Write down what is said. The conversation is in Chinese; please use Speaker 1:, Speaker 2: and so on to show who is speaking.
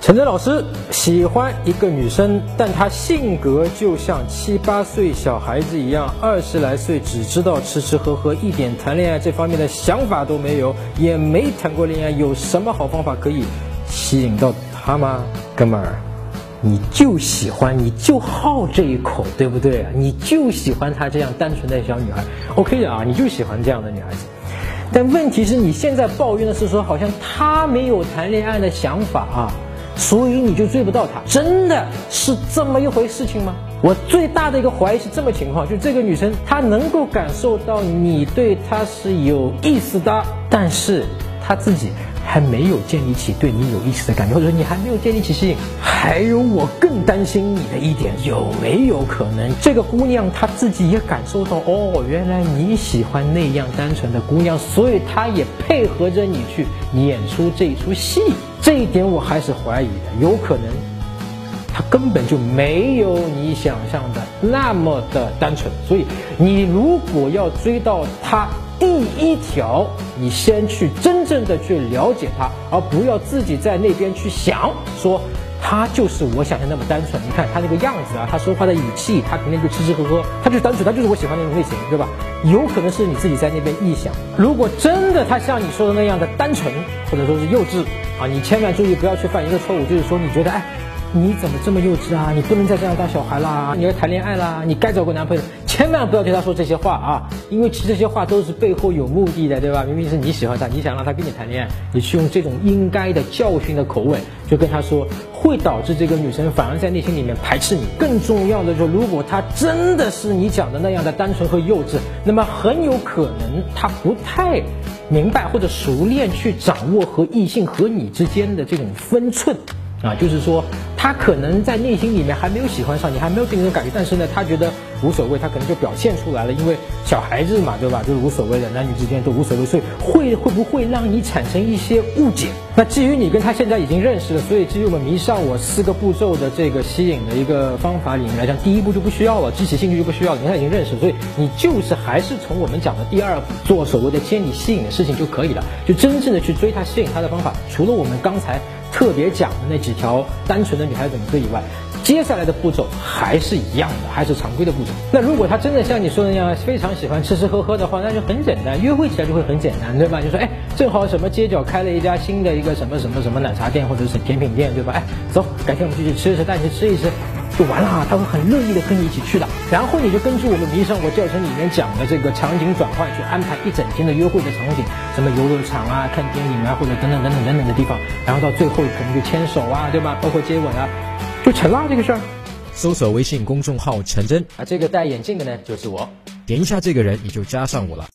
Speaker 1: 陈真老师喜欢一个女生，但她性格就像七八岁小孩子一样，二十来岁只知道吃吃喝喝，一点谈恋爱这方面的想法都没有，也没谈过恋爱，有什么好方法可以吸引到她吗？哥们儿，你就喜欢，你就好这一口，对不对？你就喜欢她这样单纯的小女孩，OK 的啊，你就喜欢这样的女孩子。但问题是你现在抱怨的是说，好像她没有谈恋爱的想法啊。所以你就追不到她，真的是这么一回事情吗？我最大的一个怀疑是这么情况，就这个女生她能够感受到你对她是有意思的，但是她自己还没有建立起对你有意思的感觉，或者说你还没有建立起吸引。还有我更担心你的一点，有没有可能这个姑娘她自己也感受到哦，原来你喜欢那样单纯的姑娘，所以她也配合着你去演出这出戏。这一点我还是怀疑的，有可能他根本就没有你想象的那么的单纯。所以，你如果要追到他，第一条，你先去真正的去了解他，而不要自己在那边去想说。他就是我想象那么单纯，你看他那个样子啊，他说话的语气，他肯定就吃吃喝喝，他就单纯，他就是我喜欢那种类型，对吧？有可能是你自己在那边臆想。如果真的他像你说的那样的单纯，或者说是幼稚啊，你千万注意不要去犯一个错误，就是说你觉得哎。你怎么这么幼稚啊？你不能再这样当小孩啦！你要谈恋爱啦！你该找个男朋友，千万不要对他说这些话啊！因为其实这些话都是背后有目的的，对吧？明明是你喜欢他，你想让他跟你谈恋爱，你去用这种应该的教训的口吻，就跟他说，会导致这个女生反而在内心里面排斥你。更重要的，就是如果她真的是你讲的那样的单纯和幼稚，那么很有可能她不太明白或者熟练去掌握和异性和你之间的这种分寸。啊，就是说，他可能在内心里面还没有喜欢上你，还没有给你有感觉，但是呢，他觉得无所谓，他可能就表现出来了，因为小孩子嘛，对吧？就是无所谓的，男女之间都无所谓，所以会会不会让你产生一些误解？那基于你跟他现在已经认识了，所以基于我们迷上我四个步骤的这个吸引的一个方法里面来讲，第一步就不需要了，激起兴趣就不需要了，你他已经认识，所以你就是还是从我们讲的第二步做所谓的建立吸引的事情就可以了，就真正的去追他、吸引他的方法，除了我们刚才。特别讲的那几条单纯的女孩子怎么追以外，接下来的步骤还是一样的，还是常规的步骤。那如果他真的像你说的那样非常喜欢吃吃喝喝的话，那就很简单，约会起来就会很简单，对吧？就说哎，正好什么街角开了一家新的一个什么什么什么奶茶店或者是甜品店，对吧？哎，走，改天我们就去吃一吃，带你去吃一吃。就完了，他会很乐意的跟你一起去的。然后你就根据我们迷上我教程里面讲的这个场景转换，去安排一整天的约会的场景，什么游乐场啊、看电影啊，或者等等等等等等的地方。然后到最后可能就牵手啊，对吧？包括接吻啊，就成了这个事儿。
Speaker 2: 搜索微信公众号陈真
Speaker 1: 啊，这个戴眼镜的呢就是我，
Speaker 2: 点一下这个人你就加上我了。